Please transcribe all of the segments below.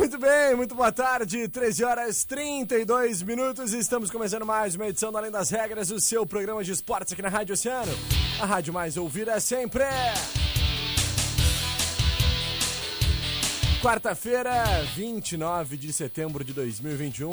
Muito bem, muito boa tarde, 13 horas 32 minutos. Estamos começando mais uma edição do Além das Regras, o seu programa de esportes aqui na Rádio Oceano. A rádio mais ouvida sempre. Quarta-feira, 29 de setembro de 2021,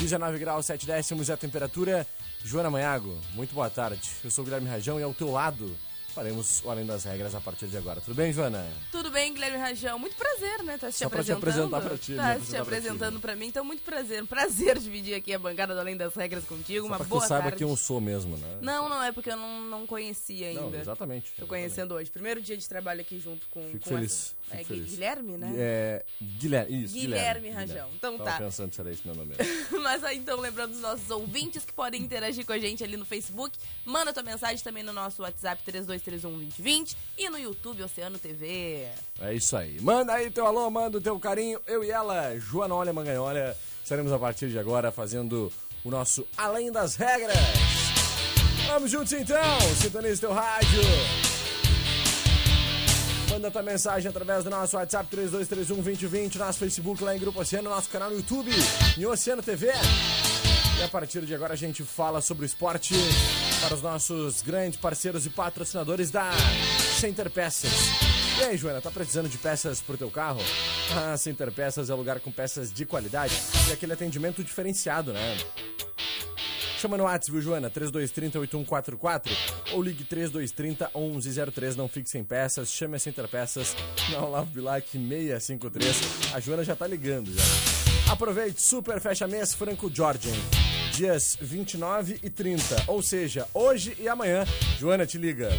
19 graus 7 décimos é a temperatura. Joana Manhago, muito boa tarde. Eu sou o Guilherme Rajão e ao teu lado faremos o Além das Regras a partir de agora. Tudo bem, Joana? Tudo bem, Guilherme Rajão? Muito prazer, né? Tá se Só pra te apresentando. apresentar pra ti, Tá me se apresentar pra apresentando pra mim, então muito prazer. Prazer dividir aqui a bancada do Além das Regras contigo. Só Uma pra que boa tu saiba tarde. quem eu sou mesmo, né? Não, não é porque eu não, não conhecia ainda. Não, exatamente. Tô conhecendo hoje. Primeiro dia de trabalho aqui junto com, Fico com feliz, essa- fico é, feliz. Guilherme, né? É, Guilherme, isso, Guilherme Rajão. Então Tava tá. pensando se era esse meu nome. Mas aí, então, lembrando os nossos ouvintes que podem interagir com a gente ali no Facebook, manda tua mensagem também no nosso WhatsApp 32312020 e no YouTube Oceano TV. É isso aí. Manda aí teu alô, manda o teu carinho. Eu e ela, Joana Olha Manganholha, estaremos a partir de agora fazendo o nosso Além das Regras. Vamos juntos então, sintonize teu rádio. Manda tua mensagem através do nosso WhatsApp 32312020, nosso Facebook lá em Grupo Oceano, nosso canal no YouTube, em Oceano TV. E a partir de agora a gente fala sobre o esporte para os nossos grandes parceiros e patrocinadores da Center Peças. E aí, Joana, tá precisando de peças pro teu carro? A Center Peças é lugar com peças de qualidade e aquele atendimento diferenciado, né? Chama no WhatsApp, viu, Joana? 3230-8144 ou ligue 3230-1103. Não fique sem peças, chame a Center Peças na Olavo Bilac 653. A Joana já tá ligando já. Aproveite, super fecha mês Franco Jorgen. Dias 29 e 30, ou seja, hoje e amanhã. Joana, te liga.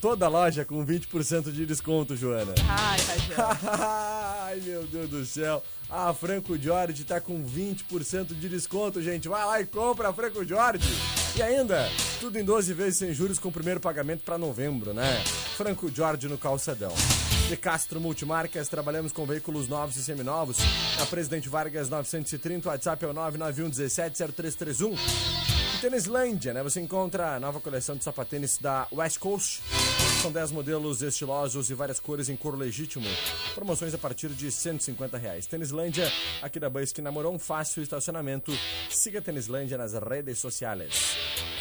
Toda loja com 20% de desconto, Joana. Ai, Rajão. Ai, meu Deus do céu. A Franco Jorge tá com 20% de desconto, gente. Vai lá e compra a Franco Jorge. E ainda, tudo em 12 vezes sem juros com o primeiro pagamento para novembro, né? Franco Jorge no calçadão. De Castro Multimarcas, trabalhamos com veículos novos e seminovos. Na Presidente Vargas 930, o WhatsApp é o 991 17 0331. Em Tênislândia, né? Você encontra a nova coleção de sapatênis da West Coast. São 10 modelos estilosos e várias cores em couro legítimo. Promoções a partir de 150 reais. Tênislândia, aqui da Bus que namorou um fácil estacionamento. Siga a Tênislândia nas redes sociais.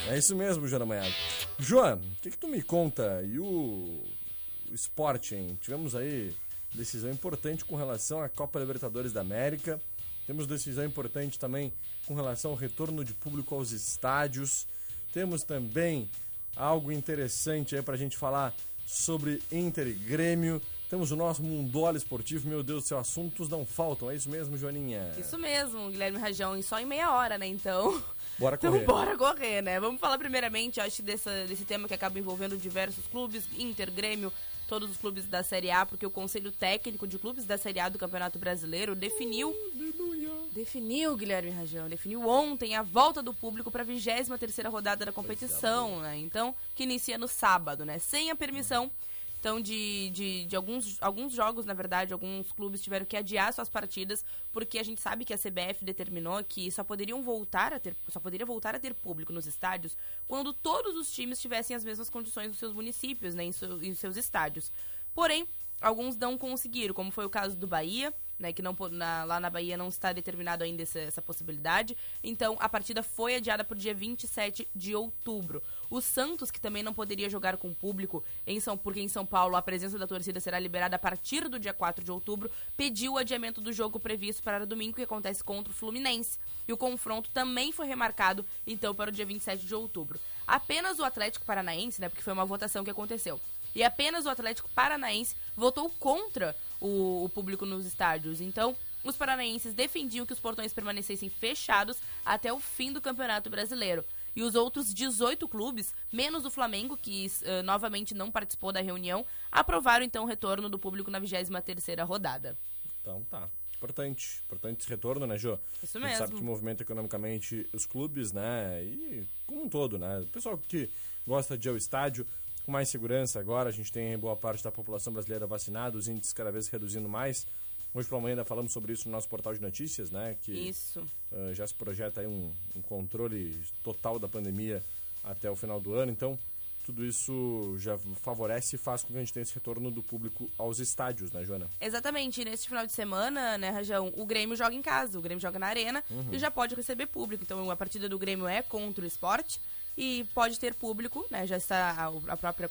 É isso mesmo, Joana Manhado. Joan, o que, que tu me conta? E o, hein? Tivemos aí decisão importante com relação à Copa Libertadores da América. Temos decisão importante também com relação ao retorno de público aos estádios. Temos também algo interessante aí pra gente falar sobre Inter e Grêmio. Temos o nosso Mundola Esportivo. Meu Deus do céu, assuntos não faltam. É isso mesmo, Joaninha? Isso mesmo, Guilherme Rajão, e só em meia hora, né? Então. Bora Então correr. bora correr, né? Vamos falar primeiramente, acho, dessa, desse tema que acaba envolvendo diversos clubes, Inter, Grêmio, todos os clubes da Série A, porque o Conselho Técnico de Clubes da Série A do Campeonato Brasileiro definiu. Definiu, Guilherme Rajão, definiu ontem a volta do público para a 23 terceira rodada da competição, né? Então, que inicia no sábado, né? Sem a permissão então, de, de, de alguns, alguns jogos, na verdade, alguns clubes tiveram que adiar suas partidas, porque a gente sabe que a CBF determinou que só poderiam voltar a ter, só poderia voltar a ter público nos estádios quando todos os times tivessem as mesmas condições nos seus municípios, né, em, seu- em seus estádios. Porém, alguns não conseguiram, como foi o caso do Bahia, né, que não, na- lá na Bahia não está determinado ainda essa, essa possibilidade. Então, a partida foi adiada para o dia 27 de outubro. O Santos, que também não poderia jogar com público, em São, porque em São Paulo a presença da torcida será liberada a partir do dia 4 de outubro, pediu o adiamento do jogo previsto para domingo, que acontece contra o Fluminense. E o confronto também foi remarcado, então, para o dia 27 de outubro. apenas o Atlético Paranaense, né, porque foi uma votação que aconteceu, e apenas o Atlético Paranaense votou contra o, o público nos estádios. Então, os paranaenses defendiam que os portões permanecessem fechados até o fim do Campeonato Brasileiro. E os outros 18 clubes, menos o Flamengo, que uh, novamente não participou da reunião, aprovaram então o retorno do público na 23ª rodada. Então tá. Importante, importante esse retorno, né, Jô? Isso mesmo. A gente sabe que movimenta economicamente os clubes, né? E como um todo, né? O pessoal que gosta de ir ao estádio com mais segurança agora, a gente tem boa parte da população brasileira vacinada, os índices cada vez reduzindo mais. Hoje pela manhã ainda falamos sobre isso no nosso portal de notícias, né? Que Isso. Uh, já se projeta aí um, um, controle total da pandemia até o final do ano. Então, tudo isso já favorece e faz com que a gente tenha esse retorno do público aos estádios, né, Joana? Exatamente. Neste final de semana, né, Rajão, o Grêmio joga em casa, o Grêmio joga na arena uhum. e já pode receber público. Então, a partida do Grêmio é contra o esporte e pode ter público, né? Já está a, própria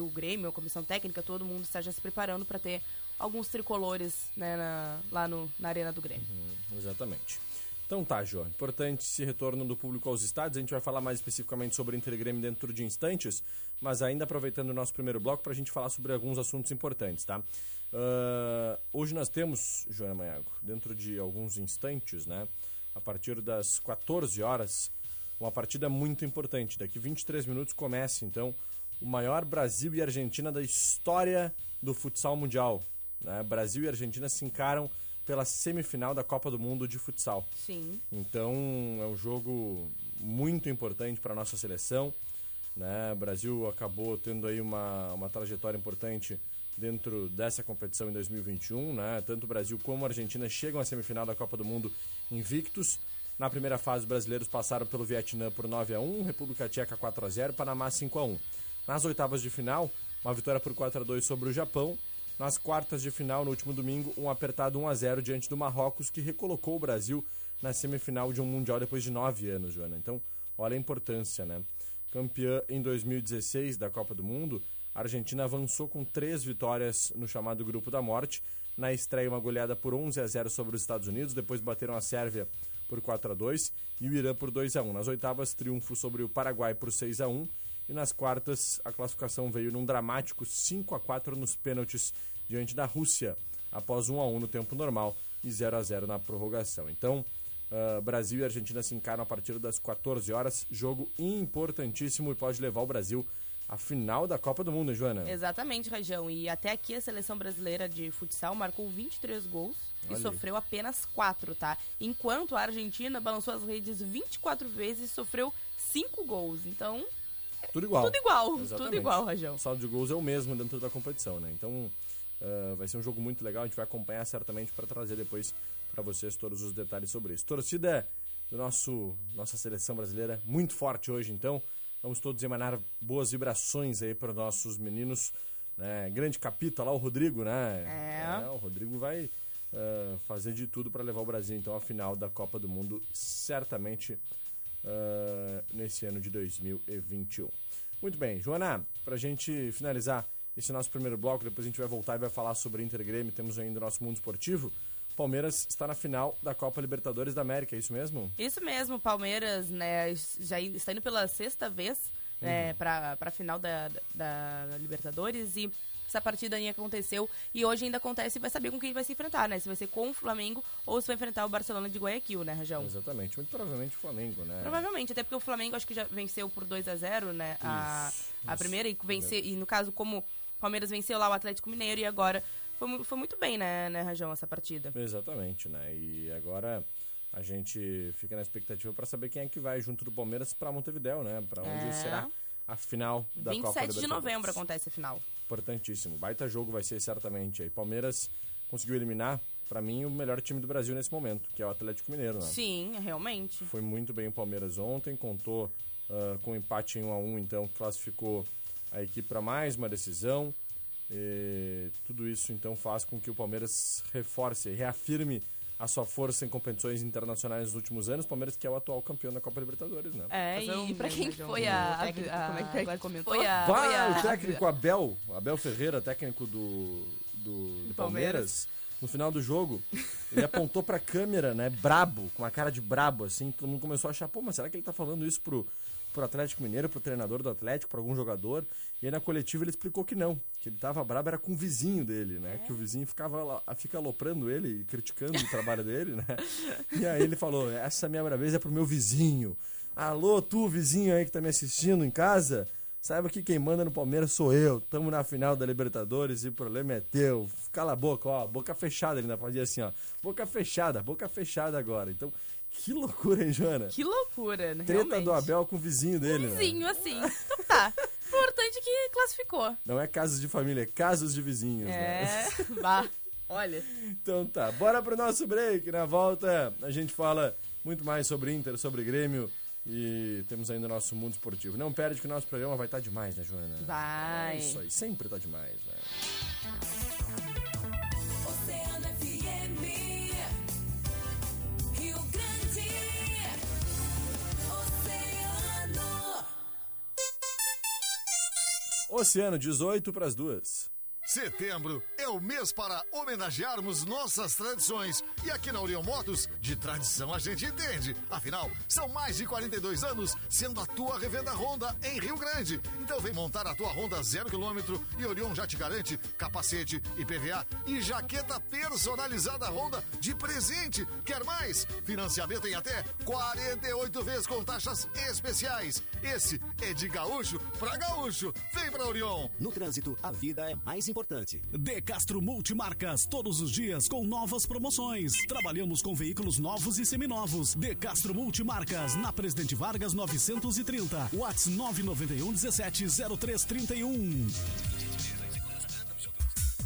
o Grêmio, a comissão técnica, todo mundo está já se preparando para ter alguns tricolores né, na, lá no, na Arena do Grêmio. Uhum, exatamente. Então tá, João. Importante esse retorno do público aos estádios. A gente vai falar mais especificamente sobre Inter Grêmio dentro de instantes, mas ainda aproveitando o nosso primeiro bloco para a gente falar sobre alguns assuntos importantes, tá? Uh, hoje nós temos, Joana Maiago, dentro de alguns instantes, né? A partir das 14 horas, uma partida muito importante. Daqui 23 minutos começa, então, o maior Brasil e Argentina da história do futsal mundial. Né? Brasil e Argentina se encaram pela semifinal da Copa do Mundo de futsal. Sim. Então é um jogo muito importante para a nossa seleção. Né? O Brasil acabou tendo aí uma, uma trajetória importante dentro dessa competição em 2021. Né? Tanto o Brasil como a Argentina chegam à semifinal da Copa do Mundo invictos. Na primeira fase, os brasileiros passaram pelo Vietnã por 9 a 1 República Tcheca 4 a 0 Panamá 5 a 1 Nas oitavas de final, uma vitória por 4 a 2 sobre o Japão nas quartas de final, no último domingo, um apertado 1 a 0 diante do Marrocos, que recolocou o Brasil na semifinal de um Mundial depois de nove anos, Joana. Então, olha a importância, né? Campeã em 2016 da Copa do Mundo, a Argentina avançou com três vitórias no chamado Grupo da Morte. Na estreia, uma goleada por 11 a 0 sobre os Estados Unidos, depois bateram a Sérvia por 4 a 2 e o Irã por 2 a 1 Nas oitavas, triunfo sobre o Paraguai por 6 a 1 e nas quartas, a classificação veio num dramático 5 a 4 nos pênaltis diante da Rússia, após 1 a 1 no tempo normal e 0 a 0 na prorrogação. Então, uh, Brasil e Argentina se encaram a partir das 14 horas. Jogo importantíssimo e pode levar o Brasil à final da Copa do Mundo, hein, Joana? Exatamente, Rajão. E até aqui a seleção brasileira de futsal marcou 23 gols E sofreu apenas 4, tá? Enquanto a Argentina balançou as redes 24 vezes e sofreu 5 gols. Então, tudo igual. Tudo igual, Exatamente. tudo igual, Rajão. O saldo de gols é o mesmo dentro da competição, né? Então uh, vai ser um jogo muito legal, a gente vai acompanhar certamente para trazer depois para vocês todos os detalhes sobre isso. Torcida do nosso nossa seleção brasileira muito forte hoje, então vamos todos emanar boas vibrações aí para nossos meninos. Né? Grande capita lá, o Rodrigo, né? É. é o Rodrigo vai uh, fazer de tudo para levar o Brasil então à final da Copa do Mundo, certamente uh, nesse ano de 2021. Muito bem, Joana, para a gente finalizar esse nosso primeiro bloco, depois a gente vai voltar e vai falar sobre Inter Grêmio, temos ainda o nosso mundo esportivo. Palmeiras está na final da Copa Libertadores da América, é isso mesmo? Isso mesmo, Palmeiras né, já está indo pela sexta vez né, uhum. para a final da, da, da Libertadores e essa partida aí aconteceu e hoje ainda acontece e vai saber com quem vai se enfrentar, né? Se vai ser com o Flamengo ou se vai enfrentar o Barcelona de Guayaquil, né, Rajão? Exatamente, muito provavelmente o Flamengo, né? Provavelmente, até porque o Flamengo acho que já venceu por 2 a 0 né? Isso, a, a primeira e venceu, e no caso, como o Palmeiras venceu lá o Atlético Mineiro e agora foi, foi muito bem, né, né, Rajão, essa partida. Exatamente, né? E agora a gente fica na expectativa para saber quem é que vai junto do Palmeiras para Montevideo, né? Para onde é. será a final da Copa 27 de novembro acontece a final. Importantíssimo. Baita jogo vai ser certamente aí. Palmeiras conseguiu eliminar, para mim, o melhor time do Brasil nesse momento, que é o Atlético Mineiro, né? Sim, realmente. Foi muito bem o Palmeiras ontem, contou uh, com um empate em 1 a 1 então classificou a equipe para mais uma decisão. E tudo isso então faz com que o Palmeiras reforce, reafirme a sua força em competições internacionais nos últimos anos. Palmeiras que é o atual campeão da Copa Libertadores, né? É, e pra quem foi a... a, como é que comentou? Foi a, foi a, o técnico Abel, Abel Ferreira, técnico do, do, do Palmeiras, Palmeiras, no final do jogo, ele apontou pra câmera, né, brabo, com a cara de brabo, assim, todo mundo começou a achar, pô, mas será que ele tá falando isso pro pro Atlético Mineiro, pro treinador do Atlético, para algum jogador. E aí na coletiva ele explicou que não, que ele tava brabo era com o vizinho dele, né? É. Que o vizinho ficava fica aloprando ele e criticando o trabalho dele, né? E aí ele falou: "Essa minha braveza é pro meu vizinho. Alô, tu vizinho aí que tá me assistindo em casa, Saiba que quem manda no Palmeiras sou eu. Tamo na final da Libertadores e o problema é teu. Cala a boca, ó. Boca fechada, ele ainda fazia assim, ó. Boca fechada, boca fechada agora. Então, que loucura, hein, Joana? Que loucura, né? Treta Realmente. do Abel com o vizinho dele, né? Vizinho, né? assim. Então tá. Importante que classificou. Não é casos de família, é casos de vizinhos, é... né? É, vá. Olha. Então tá, bora pro nosso break. Na volta a gente fala muito mais sobre Inter, sobre Grêmio e temos ainda o nosso mundo esportivo. Não perde que o nosso programa vai estar tá demais, né, Joana? Vai. É isso aí, sempre está demais, né? Oceano FM, Rio Grande, Oceano. Oceano, 18 para as duas. Setembro é o mês para homenagearmos nossas tradições. E aqui na Orion Motos, de tradição a gente entende. Afinal, são mais de 42 anos sendo a tua revenda Honda em Rio Grande. Então vem montar a tua Honda zero quilômetro e Orion já te garante capacete, IPVA e jaqueta personalizada Honda de presente. Quer mais? Financiamento em até 48 vezes com taxas especiais. Esse é de gaúcho para gaúcho. Vem pra Orion. No trânsito, a vida é mais importante importante. De Castro Multimarcas, todos os dias com novas promoções. Trabalhamos com veículos novos e seminovos. De Castro Multimarcas, na Presidente Vargas 930. Whats 991 17 0331.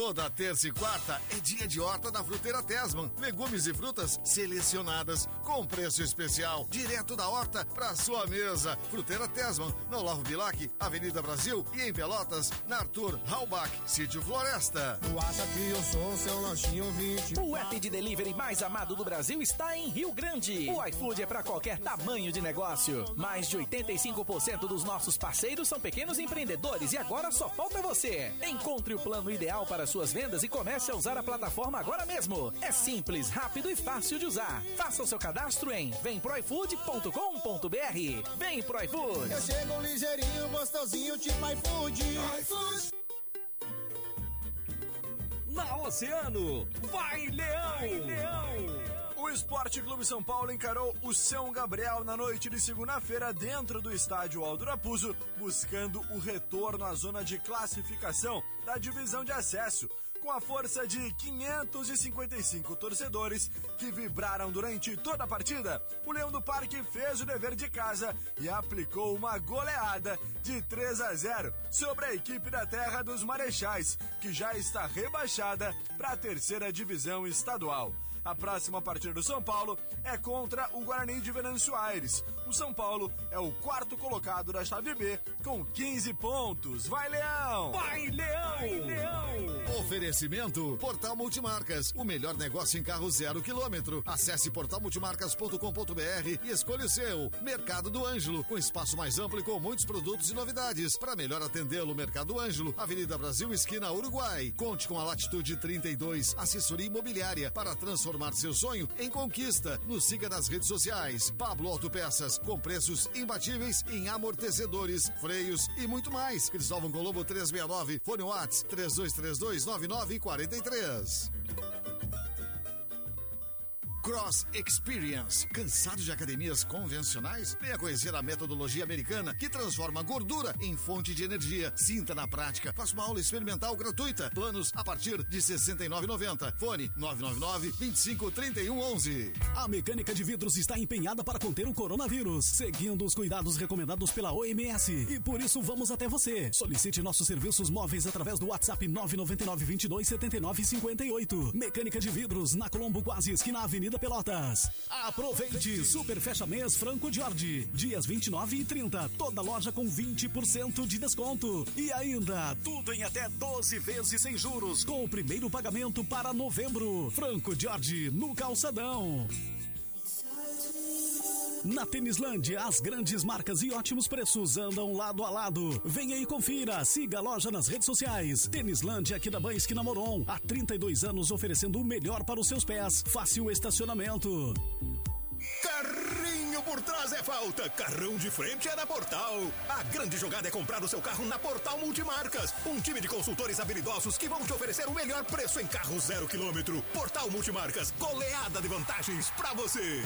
Toda terça e quarta é dia de horta da Fruteira Tesman. Legumes e frutas selecionadas com preço especial, direto da horta para sua mesa. Fruteira Tesman, no Olavo Bilac, Avenida Brasil e em Pelotas, na Arthur Halbach, Sítio Floresta. Tu acha que eu sou seu lanchinho 20? O app de delivery mais amado do Brasil está em Rio Grande. O iFood é para qualquer tamanho de negócio. Mais de 85% dos nossos parceiros são pequenos empreendedores e agora só falta você. Encontre o plano ideal para suas vendas e comece a usar a plataforma agora mesmo. É simples, rápido e fácil de usar. Faça o seu cadastro em vemproifood.com.br. Vem pro iFood. Eu chego ligeirinho, gostosinho, tipo iFood. iFood. Na Oceano, vai Leão! Vai, Leão! O Esporte Clube São Paulo encarou o São Gabriel na noite de segunda-feira dentro do estádio Aldo Raposo, buscando o retorno à zona de classificação da divisão de acesso. Com a força de 555 torcedores que vibraram durante toda a partida, o Leão do Parque fez o dever de casa e aplicou uma goleada de 3 a 0 sobre a equipe da Terra dos Marechais, que já está rebaixada para a terceira divisão estadual. A próxima partida do São Paulo é contra o Guarani de Venâncio Aires. O São Paulo é o quarto colocado da chave B com 15 pontos. Vai, Leão! Vai, Leão! Vai, Leão! Oferecimento Portal Multimarcas, o melhor negócio em carro zero quilômetro. Acesse portalmultimarcas.com.br e escolha o seu. Mercado do Ângelo, com espaço mais amplo e com muitos produtos e novidades. Para melhor atendê-lo, Mercado Ângelo, Avenida Brasil, esquina Uruguai. Conte com a Latitude 32, assessoria imobiliária para transformar seu sonho em conquista. Nos siga nas redes sociais. Pablo Autopeças, com preços imbatíveis em amortecedores, freios e muito mais. Cristóvão Colombo 369, Fone Whats 3232 9943. Cross Experience. Cansado de academias convencionais? Venha conhecer a metodologia americana que transforma gordura em fonte de energia. Sinta na prática. Faça uma aula experimental gratuita. Planos a partir de R$ 69,90. Fone 999 25 31 11. A mecânica de vidros está empenhada para conter o coronavírus, seguindo os cuidados recomendados pela OMS. E por isso vamos até você. Solicite nossos serviços móveis através do WhatsApp 999 22 79 58. Mecânica de vidros na Colombo, quase esquina Avenida Avenida Pelotas. Aproveite Super Fecha Mês Franco Jorge. Dias 29 e 30. Toda loja com 20% de desconto. E ainda, tudo em até 12 vezes sem juros. Com o primeiro pagamento para novembro. Franco Jorge, no Calçadão. Na Tênislândia, as grandes marcas e ótimos preços andam lado a lado. Venha e confira. Siga a loja nas redes sociais. Tênislândia aqui da Banski na Moron. Há 32 anos oferecendo o melhor para os seus pés. Fácil estacionamento. Carrinho por trás é falta, carrão de frente é na Portal. A grande jogada é comprar o seu carro na Portal Multimarcas. Um time de consultores habilidosos que vão te oferecer o melhor preço em carro zero quilômetro. Portal Multimarcas, goleada de vantagens pra você.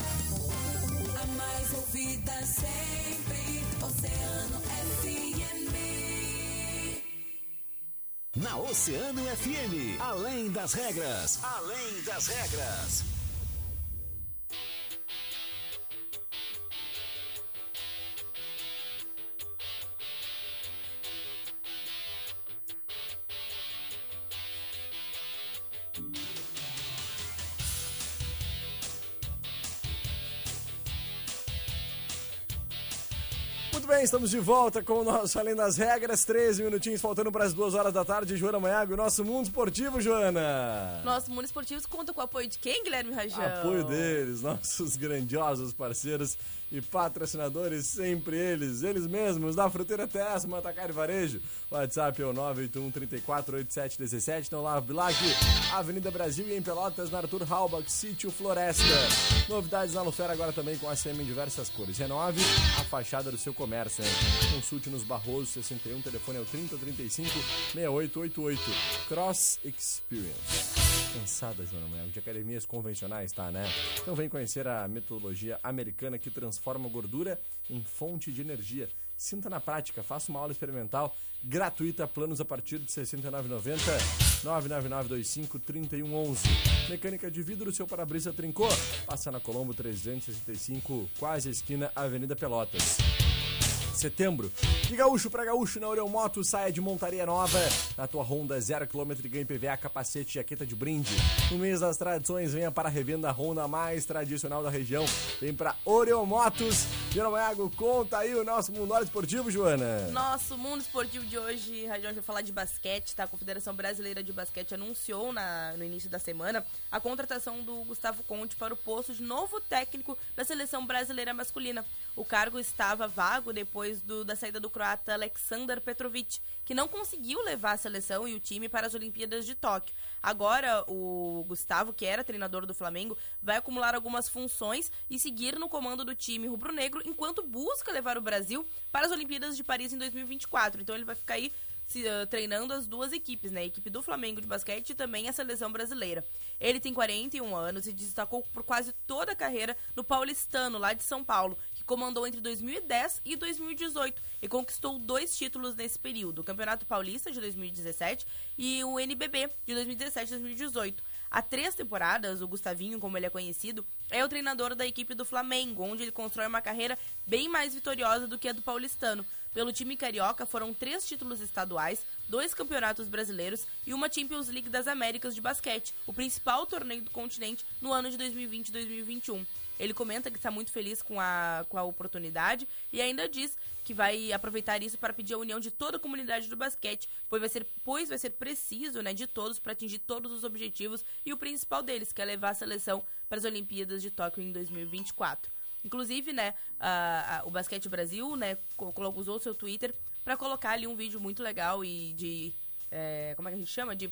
Mais ouvida sempre, Oceano FM. Na Oceano FM, além das regras, além das regras. Estamos de volta com o nosso Além das Regras. 13 minutinhos faltando para as duas horas da tarde. Joana Manhago, nosso mundo esportivo, Joana. Nosso Mundo Esportivos conta com o apoio de quem, Guilherme Rajão? Apoio deles, nossos grandiosos parceiros e patrocinadores, sempre eles, eles mesmos, da Fruteira Tessma, Atacar e Varejo. WhatsApp é o 981 34 8717. Então lá, Bilac, Avenida Brasil e em Pelotas, na Arthur Halbach, Sítio Floresta. Novidades na Lufera agora também com ACM em diversas cores. Renove a fachada do seu comércio. Hein? Consulte nos Barroso 61, telefone é o 3035 6888. Cross Experience. Cansada, Joana Manhã, de academias convencionais, tá, né? Então vem conhecer a metodologia americana que transforma gordura em fonte de energia. Sinta na prática, faça uma aula experimental gratuita, planos a partir de R$ 69,90, 99925-3111. Mecânica de vidro, seu para-brisa trincou. Passa na Colombo 365, quase esquina Avenida Pelotas setembro. De gaúcho para gaúcho na Orel Moto, saia de montaria nova. Na tua Honda 0km e ganhe PVA, capacete e jaqueta de brinde. No mês das tradições, venha para a revenda Honda mais tradicional da região. Vem para Orel Motos. Jeromaiago, conta aí o nosso mundo esportivo, Joana. Nosso mundo esportivo de hoje, Radião, vai falar de basquete, tá? A Confederação Brasileira de Basquete anunciou na, no início da semana a contratação do Gustavo Conte para o posto de novo técnico da seleção brasileira masculina. O cargo estava vago depois do, da saída do croata Aleksandar Petrovic, que não conseguiu levar a seleção e o time para as Olimpíadas de Tóquio. Agora, o Gustavo, que era treinador do Flamengo, vai acumular algumas funções e seguir no comando do time rubro-negro enquanto busca levar o Brasil para as Olimpíadas de Paris em 2024. Então, ele vai ficar aí se, uh, treinando as duas equipes, né? A equipe do Flamengo de basquete e também a seleção brasileira. Ele tem 41 anos e destacou por quase toda a carreira no Paulistano, lá de São Paulo, comandou entre 2010 e 2018 e conquistou dois títulos nesse período: o Campeonato Paulista de 2017 e o NBB de 2017 e 2018. Há três temporadas, o Gustavinho, como ele é conhecido, é o treinador da equipe do Flamengo, onde ele constrói uma carreira bem mais vitoriosa do que a do paulistano. Pelo time carioca foram três títulos estaduais, dois campeonatos brasileiros e uma Champions League das Américas de basquete, o principal torneio do continente no ano de 2020 e 2021. Ele comenta que está muito feliz com a, com a oportunidade e ainda diz que vai aproveitar isso para pedir a união de toda a comunidade do basquete, pois vai ser, pois vai ser preciso né, de todos para atingir todos os objetivos e o principal deles, que é levar a seleção para as Olimpíadas de Tóquio em 2024. Inclusive, né, a, a, o Basquete Brasil, né, usou seu Twitter para colocar ali um vídeo muito legal e de. É, como é que a gente chama? De.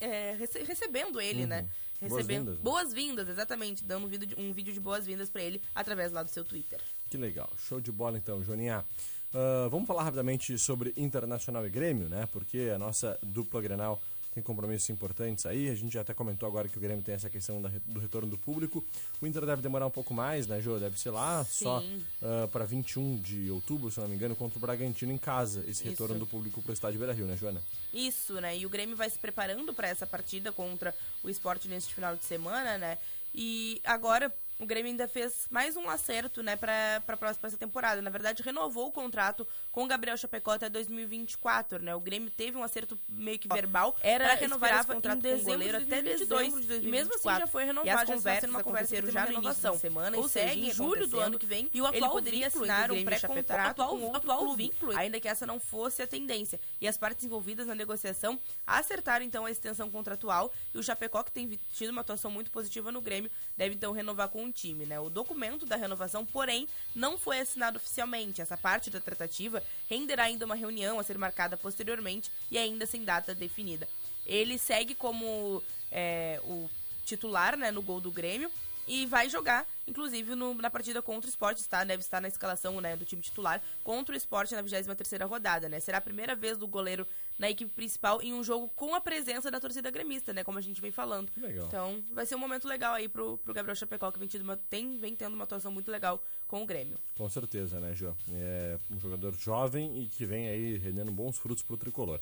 É, rece recebendo ele, né? Recebendo. Boas-vindas, né? Boas-vindas, exatamente. Dando um vídeo, de, um vídeo de boas-vindas para ele através lá do seu Twitter. Que legal. Show de bola então, Joaninha. Uh, vamos falar rapidamente sobre Internacional e Grêmio, né? Porque a nossa dupla Grenal tem compromissos importantes aí. A gente já até comentou agora que o Grêmio tem essa questão da, do retorno do público. O Inter deve demorar um pouco mais, né, Jô? Deve ser lá Sim. só uh, para 21 de outubro, se não me engano, contra o Bragantino em casa. Esse Isso. retorno do público para o estádio Beira Rio, né, Joana? Isso, né? E o Grêmio vai se preparando para essa partida contra o esporte neste final de semana, né? E agora o Grêmio ainda fez mais um acerto, né, para pra próxima temporada. Na verdade, renovou o contrato com o Gabriel Chapecó até 2024, né? O Grêmio teve um acerto meio que verbal para renovar esse contrato em com o dezembro goleiro de até 2022, dezembro de 2024. E mesmo assim já foi renovado, E já conversas sendo uma conversa já no início da semana, Ou seja, segue em julho do ano que vem, E o ele atual poderia vínculo assinar o um pré-contrato com outro atual clube, vínculo, ainda que essa não fosse a tendência. E as partes envolvidas na negociação acertaram então a extensão contratual e o Chapecó, que tem tido uma atuação muito positiva no Grêmio, deve então renovar com time, né? O documento da renovação, porém, não foi assinado oficialmente. Essa parte da tratativa renderá ainda uma reunião a ser marcada posteriormente e ainda sem data definida. Ele segue como é, o titular, né, no gol do Grêmio e vai jogar, inclusive, no- na partida contra o Sport, está, deve estar na escalação né, do time titular contra o Sport na 23ª rodada, né? Será a primeira vez do goleiro na equipe principal em um jogo com a presença da torcida gremista, né? Como a gente vem falando. Legal. Então, vai ser um momento legal aí pro, pro Gabriel Chapecó, que vem, tido uma, tem, vem tendo uma atuação muito legal com o Grêmio. Com certeza, né, Jô? É um jogador jovem e que vem aí rendendo bons frutos pro tricolor.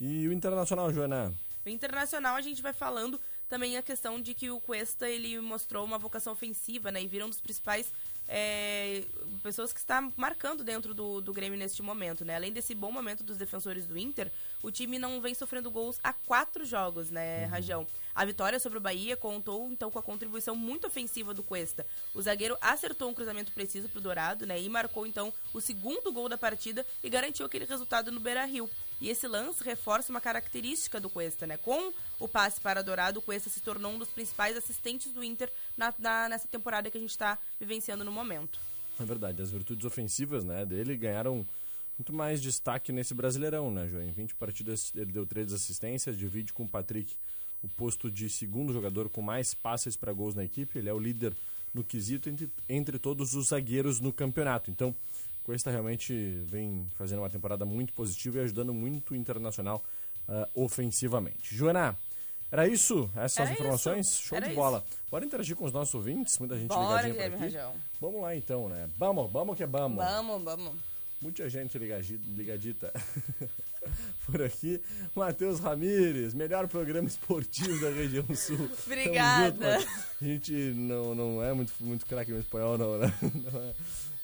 E o Internacional, Joana? No Internacional, a gente vai falando também a questão de que o Cuesta ele mostrou uma vocação ofensiva, né? E viram um dos principais é, pessoas que está marcando dentro do, do Grêmio neste momento, né? Além desse bom momento dos defensores do Inter, o time não vem sofrendo gols há quatro jogos, né, Rajão? A vitória sobre o Bahia contou, então, com a contribuição muito ofensiva do Cuesta. O zagueiro acertou um cruzamento preciso pro Dourado, né? E marcou, então, o segundo gol da partida e garantiu aquele resultado no Beira-Rio. E esse lance reforça uma característica do Cuesta, né? Com o passe para Dourado, o Cuesta se tornou um dos principais assistentes do Inter na, na- nessa temporada que a gente está vivenciando no momento. É verdade, as virtudes ofensivas né, dele ganharam muito mais destaque nesse Brasileirão, né, João? Em 20 partidas ele deu 3 assistências, divide com o Patrick o posto de segundo jogador com mais passes para gols na equipe. Ele é o líder no quesito entre, entre todos os zagueiros no campeonato. Então, Cuesta realmente vem fazendo uma temporada muito positiva e ajudando muito o Internacional ah, ofensivamente. Joana, era isso? Essas são as informações? isso. Show Era de bola. Bora interagir com os nossos ouvintes? Muita gente Bora, ligadinha Guilherme por aqui. Rajão. Vamos lá então, né? Vamos, vamos que vamos. Vamos, vamos. Muita gente ligadita por aqui. Matheus Ramires, melhor programa esportivo da região sul. Obrigada. junto. A gente não, não é muito, muito craque no espanhol, não, né? Não é.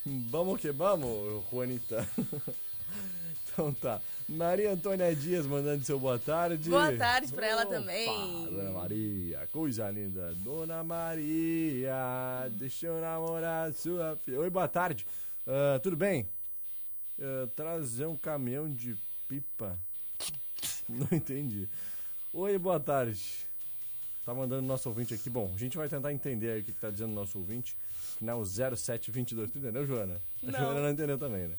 Vamos que vamos, Juanita. Então tá. Maria Antônia Dias mandando seu boa tarde. Boa tarde pra ela Opa, também. Dona Maria, coisa linda. Dona Maria, deixa eu namorar sua filha. Oi, boa tarde. Ah, tudo bem? Ah, trazer um caminhão de pipa? Não entendi. Oi, boa tarde. Tá mandando nosso ouvinte aqui. Bom, a gente vai tentar entender aí o que, que tá dizendo nosso ouvinte. Final 0722. Tu entendeu, Joana? A Não. Joana não entendeu também, né?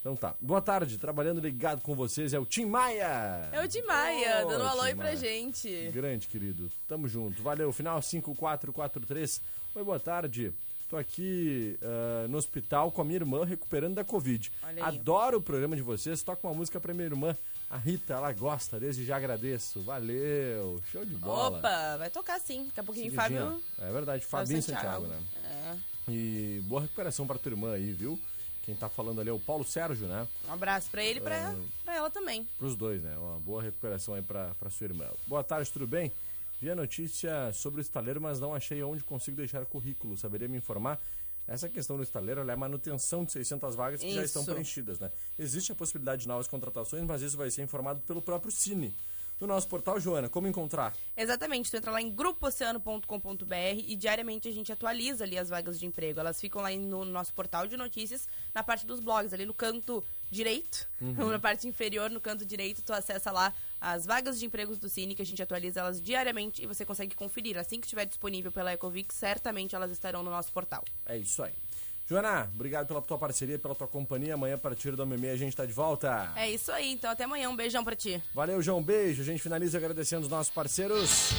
Então tá. Boa tarde, trabalhando ligado com vocês é o Tim Maia. É o Di Maia, Ô, dando um alô aí Tim pra gente. Grande, querido. Tamo junto. Valeu. Final 5443. Oi, boa tarde. Tô aqui ah, no hospital com a minha irmã recuperando da Covid. Adoro o programa de vocês. Toca uma música pra minha irmã. A Rita, ela gosta. Desde já agradeço. Valeu. Show de bola. Opa, vai tocar sim. Daqui a pouquinho, Seguidinha. Fábio. É verdade. Fabinho Santiago, né? É. E boa recuperação pra tua irmã aí, viu? Quem tá falando ali é o Paulo Sérgio, né? Um abraço pra ele e pra, É. pra ela também. Pros dois, né? Uma boa recuperação aí pra, pra sua irmã. Boa tarde, tudo bem? Vi a notícia sobre o estaleiro, mas não achei onde consigo deixar currículo. Saberia me informar? Essa questão do estaleiro é a manutenção de 600 vagas que já estão Isso. preenchidas, né? Existe a possibilidade de novas contratações, mas isso vai ser informado pelo próprio Cine. No nosso portal, Joana, como encontrar? Exatamente, tu entra lá em grupooceano.com.br e diariamente a gente atualiza ali as vagas de emprego. Elas ficam lá no nosso portal de notícias, na parte dos blogs, ali no canto direito, Uhum. na parte inferior, no canto direito, tu acessa lá as vagas de empregos do Cine, que a gente atualiza elas diariamente e você consegue conferir. Assim que estiver disponível pela Ecovic, certamente elas estarão no nosso portal. É isso aí. Joana, obrigado pela tua parceria, pela tua companhia. Amanhã, a partir da meia, a gente tá de volta. É isso aí, então até amanhã. Um beijão pra ti. Valeu, João. Beijo. A gente finaliza agradecendo os nossos parceiros.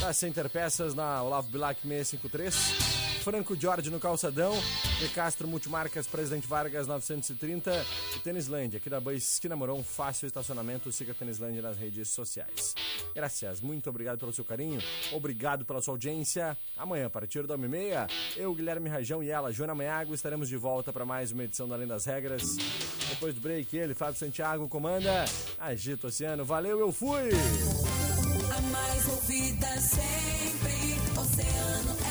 Da Center Peças, na Olavo Bilac 653. Franco Jorge no calçadão, De Castro Multimarcas, Presidente Vargas 930 e Tênislândia, aqui da que namorou um fácil estacionamento, siga Tênislândia nas redes sociais. Graças, muito obrigado pelo seu carinho, obrigado pela sua audiência. Amanhã, a partir da 1h30, eu, Guilherme Rajão e ela, Joana Maiago, estaremos de volta para mais uma edição do Além das Regras. Depois do break, ele, Fábio Santiago, comanda Agito Oceano. Valeu, eu fui! A mais ouvida sempre, Oceano é